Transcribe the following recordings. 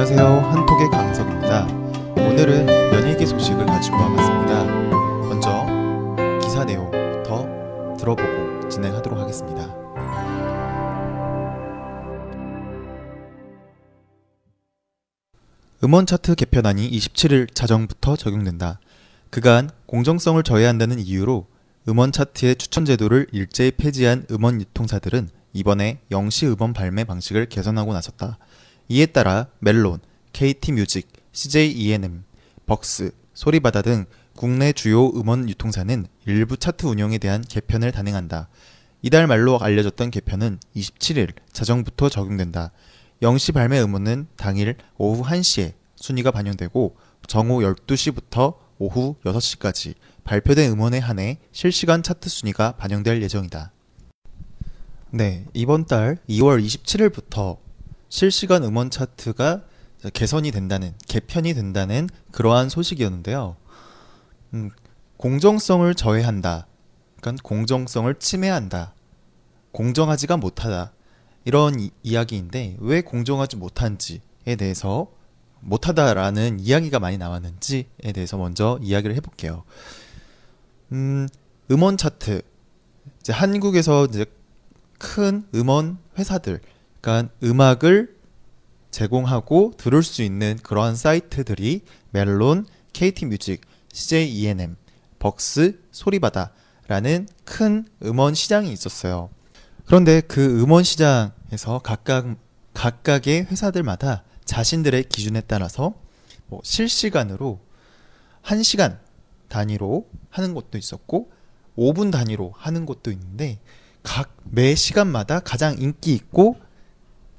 안녕하세요. 한톡의 강석입니다. 오늘은 연예계 소식을 가지고 와봤습니다. 먼저 기사 내용부터 들어보고 진행하도록 하겠습니다. 음원 차트 개편안이 27일 자정부터 적용된다. 그간 공정성을 저해한다는 이유로 음원 차트의 추천 제도를 일제히 폐지한 음원 유통사들은 이번에 영시 음원 발매 방식을 개선하고 나섰다. 이에 따라 멜론, KT 뮤직, CJ ENM, 벅스, 소리바다 등 국내 주요 음원 유통사는 일부 차트 운영에 대한 개편을 단행한다. 이달 말로 알려졌던 개편은 27일 자정부터 적용된다. 영시 발매 음원은 당일 오후 1시에 순위가 반영되고 정오 12시부터 오후 6시까지 발표된 음원에 한해 실시간 차트 순위가 반영될 예정이다. 네, 이번 달 2월 27일부터 실시간 음원 차트가 개선이 된다는, 개편이 된다는 그러한 소식이었는데요. 음, 공정성을 저해한다. 그러니까 공정성을 침해한다. 공정하지가 못하다. 이런 이, 이야기인데 왜 공정하지 못한지에 대해서 못하다라는 이야기가 많이 나왔는지에 대해서 먼저 이야기를 해볼게요. 음, 음원 차트. 이제 한국에서 이제 큰 음원 회사들, 그러니까 음악을 제공하고 들을 수 있는 그러한 사이트들이 멜론, KT 뮤직, CJ ENM, 벅스, 소리바다라는 큰 음원 시장이 있었어요. 그런데 그 음원 시장에서 각각 각각의 회사들마다 자신들의 기준에 따라서 뭐 실시간으로 1시간 단위로 하는 곳도 있었고 5분 단위로 하는 곳도 있는데 각 매 시간마다 가장 인기 있고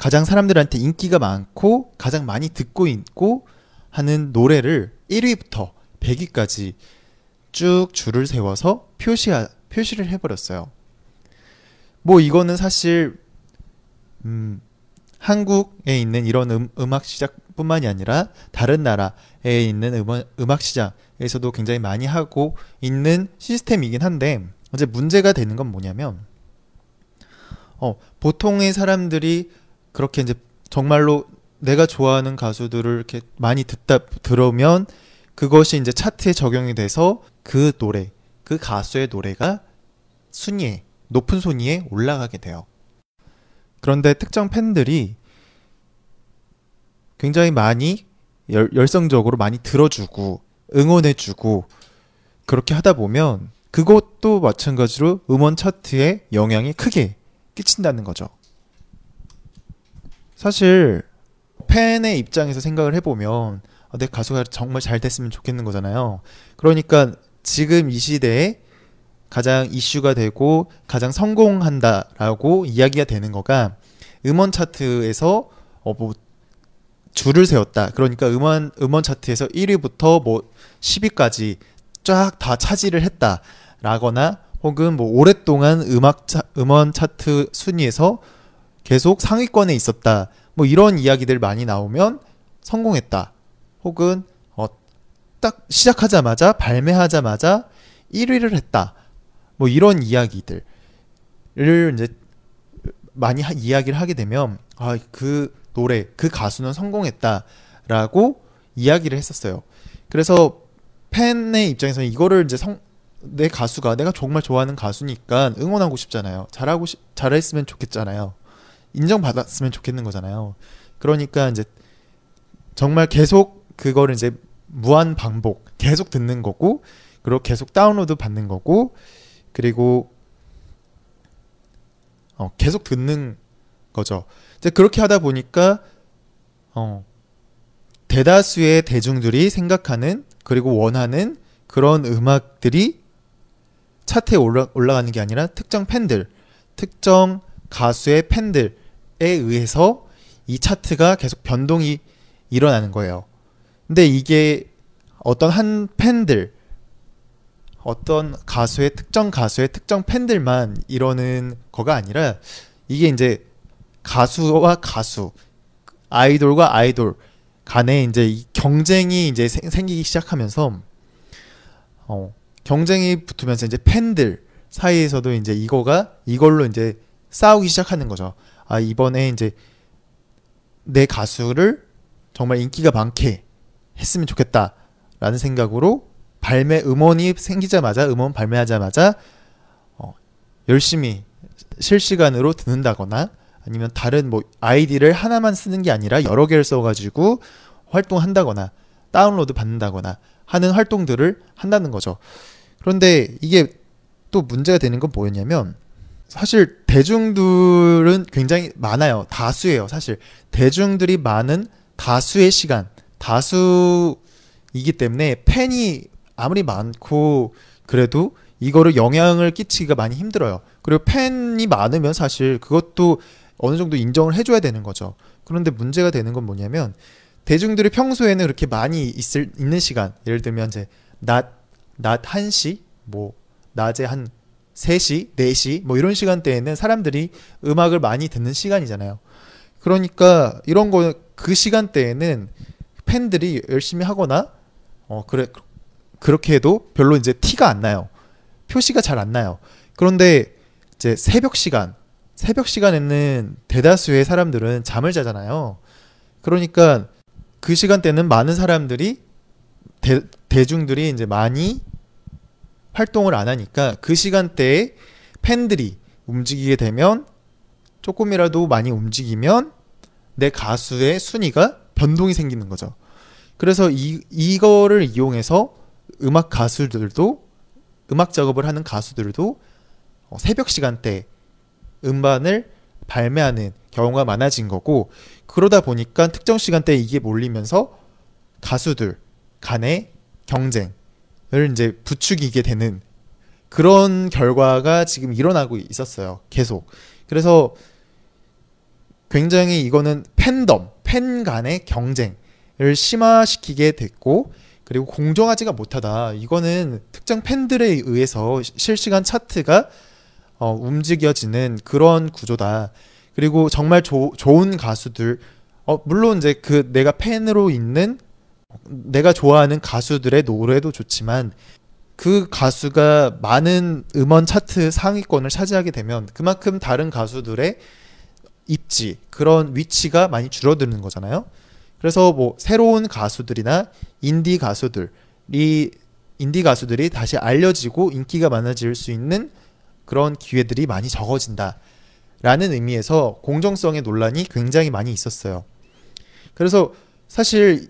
가장 사람들한테 인기가 많고 가장 많이 듣고 있고 하는 노래를 1위부터 100위까지 쭉 줄을 세워서 표시 표시를 해버렸어요. 뭐 이거는 사실 음, 한국에 있는 이런 음, 음악 시장뿐만이 아니라 다른 나라에 있는 음원, 음악 시장에서도 굉장히 많이 하고 있는 시스템이긴 한데 이제 문제가 되는 건 뭐냐면 어, 보통의 사람들이 그렇게 이제 정말로 내가 좋아하는 가수들을 이렇게 많이 듣다 들으면 그것이 이제 차트에 적용이 돼서 그 노래, 그 가수의 노래가 순위에 높은 순위에 올라가게 돼요. 그런데 특정 팬들이 굉장히 많이 열, 열성적으로 많이 들어주고 응원해주고 그렇게 하다 보면 그것도 마찬가지로 음원 차트에 영향이 크게 끼친다는 거죠. 사실 팬의 입장에서 생각을 해보면 아, 내 가수가 정말 잘 됐으면 좋겠는 거잖아요. 그러니까 지금 이 시대에 가장 이슈가 되고 가장 성공한다라고 이야기가 되는 거가 음원 차트에서 어 뭐 줄을 세웠다. 그러니까 음원 음원 차트에서 1위부터 뭐 10위까지 쫙 다 차지를 했다라거나 혹은 뭐 오랫동안 음악 차, 음원 차트 순위에서 계속 상위권에 있었다. 뭐 이런 이야기들 많이 나오면 성공했다. 혹은 어, 딱 시작하자마자 발매하자마자 1위를 했다. 뭐 이런 이야기들을 이제 많이 하, 이야기를 하게 되면 아 그 노래 그 가수는 성공했다라고 이야기를 했었어요. 그래서 팬의 입장에서는 이거를 이제 성, 내 가수가 내가 정말 좋아하는 가수니까 응원하고 싶잖아요. 잘하고 싶, 잘했으면 좋겠잖아요. 인정받았으면 좋겠는 거잖아요. 그러니까 이제 정말 계속 그거를 이제 무한 반복 계속 듣는 거고 그리고 계속 다운로드 받는 거고 그리고 어, 계속 듣는 거죠. 이제 그렇게 하다 보니까 어, 대다수의 대중들이 생각하는 그리고 원하는 그런 음악들이 차트에 올라, 올라가는 게 아니라 특정 팬들, 특정 가수의 팬들에 의해서 이 차트가 계속 변동이 일어나는 거예요. 근데 이게 어떤 한 팬들, 어떤 가수의 특정 가수의 특정 팬들만 이러는 거가 아니라 이게 이제 가수와 가수, 아이돌과 아이돌 간에 이제 경쟁이 이제 생기기 시작하면서 어, 경쟁이 붙으면서 이제 팬들 사이에서도 이제 이거가 이걸로 이제 싸우기 시작하는 거죠. 아 이번에 이제 내 가수를 정말 인기가 많게 했으면 좋겠다라는 생각으로 발매 음원이 생기자마자 음원 발매하자마자 어, 열심히 실시간으로 듣는다거나 아니면 다른 뭐 아이디를 하나만 쓰는 게 아니라 여러 개를 써가지고 활동한다거나 다운로드 받는다거나 하는 활동들을 한다는 거죠. 그런데 이게 또 문제가 되는 건 뭐였냐면 사실 대중들은 굉장히 많아요. 다수예요. 사실 대중들이 많은 다수의 시간, 다수이기 때문에 팬이 아무리 많고 그래도 이거를 영향을 끼치기가 많이 힘들어요. 그리고 팬이 많으면 사실 그것도 어느 정도 인정을 해줘야 되는 거죠. 그런데 문제가 되는 건 뭐냐면 대중들이 평소에는 그렇게 많이 있을 있는 시간, 예를 들면 이제 낮, 낮 1시, 뭐 낮에 한 3시, 4시 뭐 이런 시간대에는 사람들이 음악을 많이 듣는 시간이잖아요. 그러니까 이런 거 그 시간대에는 팬들이 열심히 하거나 어 그래 그렇게 해도 별로 이제 티가 안 나요. 표시가 잘 안 나요. 그런데 이제 새벽 시간, 새벽 시간에는 대다수의 사람들은 잠을 자잖아요. 그러니까 그 시간대는 많은 사람들이 대, 대중들이 이제 많이 활동을 안 하니까 그 시간대에 팬들이 움직이게 되면 조금이라도 많이 움직이면 내 가수의 순위가 변동이 생기는 거죠. 그래서 이, 이거를 이용해서 음악 가수들도 음악 작업을 하는 가수들도 어, 새벽 시간대 음반을 발매하는 경우가 많아진 거고 그러다 보니까 특정 시간대에 이게 몰리면서 가수들 간의 경쟁 을 이제 부추기게 되는 그런 결과가 지금 일어나고 있었어요. 계속. 그래서 굉장히 이거는 팬덤, 팬 간의 경쟁을 심화시키게 됐고 그리고 공정하지가 못하다. 이거는 특정 팬들에 의해서 실시간 차트가 어, 움직여지는 그런 구조다. 그리고 정말 조, 좋은 가수들, 어, 물론 이제 그 내가 팬으로 있는 내가 좋아하는 가수들의 노래도 좋지만 그 가수가 많은 음원 차트 상위권을 차지하게 되면 그만큼 다른 가수들의 입지, 그런 위치가 많이 줄어드는 거잖아요. 그래서 뭐 새로운 가수들이나 인디 가수들이 인디 가수들이 다시 알려지고 인기가 많아질 수 있는 그런 기회들이 많이 적어진다. 라는 의미에서 공정성의 논란이 굉장히 많이 있었어요. 그래서 사실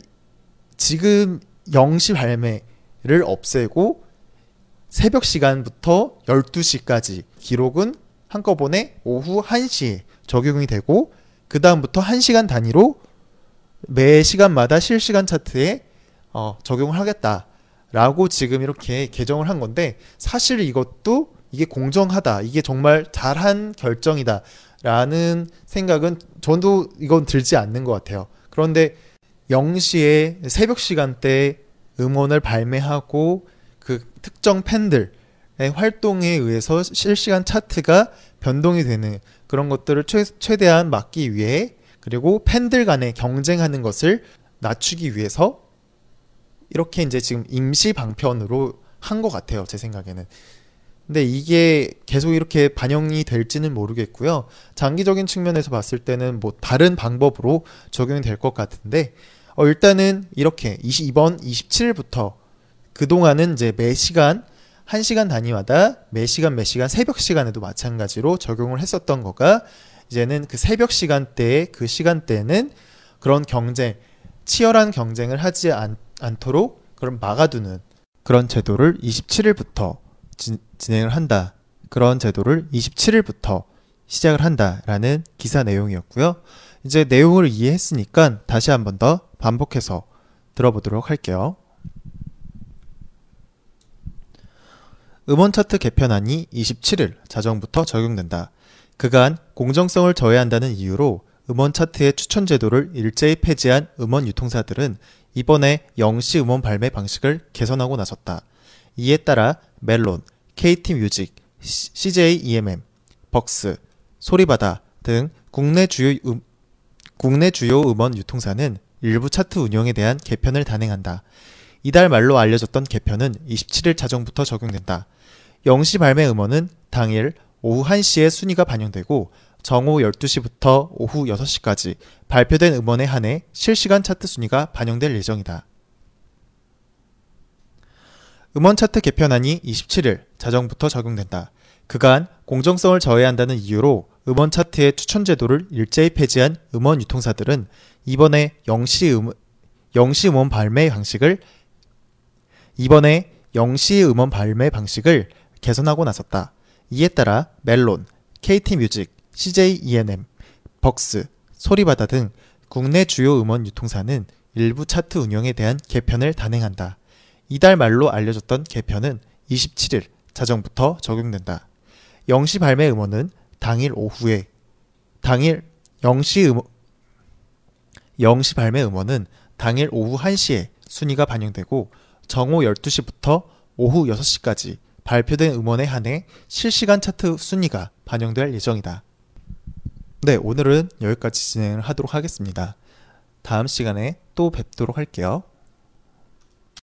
지금 0시 발매를 없애고 새벽 시간부터 12시까지 기록은 한꺼번에 오후 1시에 적용이 되고 그 다음부터 1시간 단위로 매 시간마다 실시간 차트에 어, 적용을 하겠다라고 지금 이렇게 개정을 한 건데 사실 이것도 이게 공정하다 이게 정말 잘한 결정이다라는 생각은 저도 이건 들지 않는 것 같아요. 그런데 0시에 새벽 시간대 음원을 발매하고 그 특정 팬들의 활동에 의해서 실시간 차트가 변동이 되는 그런 것들을 최, 최대한 막기 위해 그리고 팬들 간에 경쟁하는 것을 낮추기 위해서 이렇게 이제 지금 임시 방편으로 한 것 같아요. 제 생각에는. 근데 이게 계속 이렇게 반영이 될지는 모르겠고요. 장기적인 측면에서 봤을 때는 뭐 다른 방법으로 적용이 될 것 같은데 어 일단은 이렇게 22번 27일부터 그동안은 이제 매 시간 1시간 단위마다 매 시간 매 시간 새벽 시간에도 마찬가지로 적용을 했었던 거가 이제는 그 새벽 시간대에 그 시간대는 그런 경쟁 치열한 경쟁을 하지 않, 않도록 그런 막아두는 그런 제도를 27일부터 진, 진행을 한다. 그런 제도를 27일부터 시작을 한다라는 기사 내용이었고요. 이제 내용을 이해했으니까 다시 한 번 더 반복해서 들어보도록 할게요. 음원 차트 개편안이 27일 자정부터 적용된다. 그간 공정성을 저해한다는 이유로 음원 차트의 추천 제도를 일제히 폐지한 음원 유통사들은 이번에 영시 음원 발매 방식을 개선하고 나섰다. 이에 따라 멜론, KT 뮤직, CJ EMM, 벅스, 소리바다 등 국내 주요 음, 국내 주요 음원 유통사는 일부 차트 운영에 대한 개편을 단행한다. 이달 말로 알려졌던 개편은 27일 자정부터 적용된다. 영시 발매 음원은 당일 오후 1시에 순위가 반영되고 정오 12시부터 오후 6시까지 발표된 음원에 한해 실시간 차트 순위가 반영될 예정이다. 음원 차트 개편안이 27일 자정부터 적용된다. 그간 공정성을 저해한다는 이유로 음원 차트의 추천 제도를 일제히 폐지한 음원 유통사들은 이번에 영시 음 영시 음원 발매 방식을 이번에 영시 음원 발매 방식을 개선하고 나섰다. 이에 따라 멜론, KT 뮤직, CJ ENM, 벅스, 소리바다 등 국내 주요 음원 유통사는 일부 차트 운영에 대한 개편을 단행한다. 이달 말로 알려졌던 개편은 27일 자정부터 적용된다. 영시 발매 음원은 당일 오후에 당일 영시 음 영시 발매 음원은 당일 오후 1시에 순위가 반영되고 정오 12시부터 오후 6시까지 발표된 음원에 한해 실시간 차트 순위가 반영될 예정이다. 네, 오늘은 여기까지 진행을 하도록 하겠습니다. 다음 시간에 또 뵙도록 할게요.